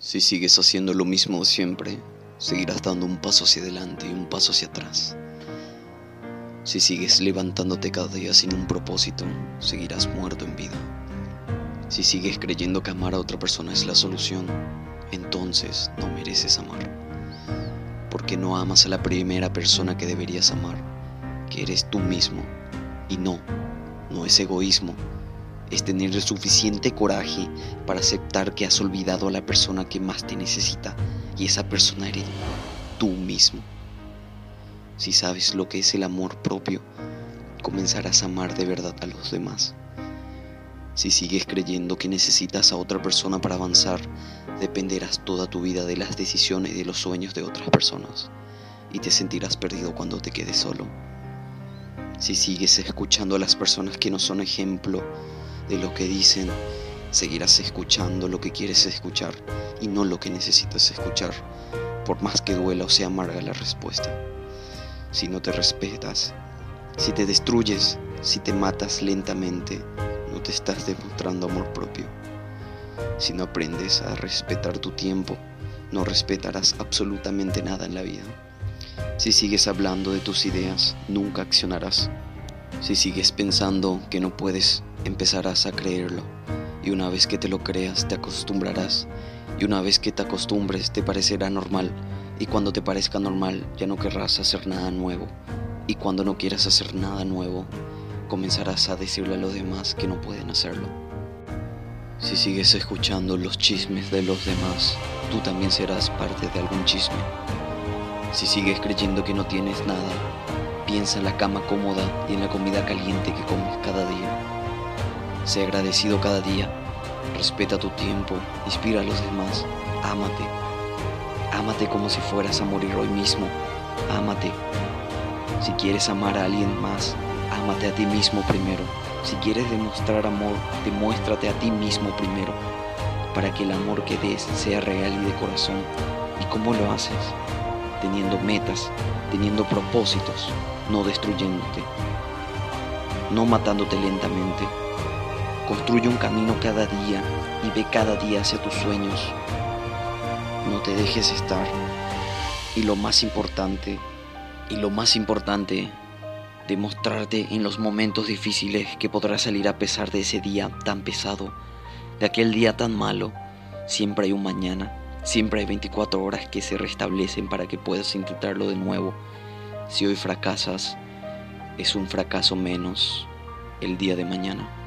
Si sigues haciendo lo mismo siempre, seguirás dando un paso hacia adelante y un paso hacia atrás. Si sigues levantándote cada día sin un propósito, seguirás muerto en vida. Si sigues creyendo que amar a otra persona es la solución, entonces no mereces amar. Porque no amas a la primera persona que deberías amar, que eres tú mismo. Y no, no es egoísmo, es tener el suficiente coraje para aceptar que has olvidado a la persona que más te necesita y esa persona eres tú mismo. Si sabes lo que es el amor propio, comenzarás a amar de verdad a los demás. Si sigues creyendo que necesitas a otra persona para avanzar, dependerás toda tu vida de las decisiones y de los sueños de otras personas y te sentirás perdido cuando te quedes solo. Si sigues escuchando a las personas que no son ejemplo, de lo que dicen, seguirás escuchando lo que quieres escuchar y no lo que necesitas escuchar, por más que duela o sea amarga la respuesta. Si no te respetas, si te destruyes, si te matas lentamente, no te estás demostrando amor propio. Si no aprendes a respetar tu tiempo, no respetarás absolutamente nada en la vida. Si sigues hablando de tus ideas, nunca accionarás. Si sigues pensando que no puedes, empezarás a creerlo. Y una vez que te lo creas, te acostumbrarás. Y una vez que te acostumbres, te parecerá normal. Y cuando te parezca normal, ya no querrás hacer nada nuevo. Y cuando no quieras hacer nada nuevo, comenzarás a decirle a los demás que no pueden hacerlo. Si sigues escuchando los chismes de los demás, tú también serás parte de algún chisme. Si sigues creyendo que no tienes nada, piensa en la cama cómoda y en la comida caliente que comes cada día. Sé agradecido cada día, respeta tu tiempo, inspira a los demás, ámate. Ámate como si fueras a morir hoy mismo, ámate. Si quieres amar a alguien más, ámate a ti mismo primero. Si quieres demostrar amor, demuéstrate a ti mismo primero, para que el amor que des sea real y de corazón. ¿Y cómo lo haces? Teniendo metas, teniendo propósitos, no destruyéndote, no matándote lentamente. Construye un camino cada día y ve cada día hacia tus sueños. No te dejes estar. Y lo más importante, y lo más importante, demostrarte en los momentos difíciles que podrás salir a pesar de ese día tan pesado, de aquel día tan malo. Siempre hay un mañana, siempre hay 24 horas que se restablecen para que puedas intentarlo de nuevo. Si hoy fracasas, es un fracaso menos el día de mañana.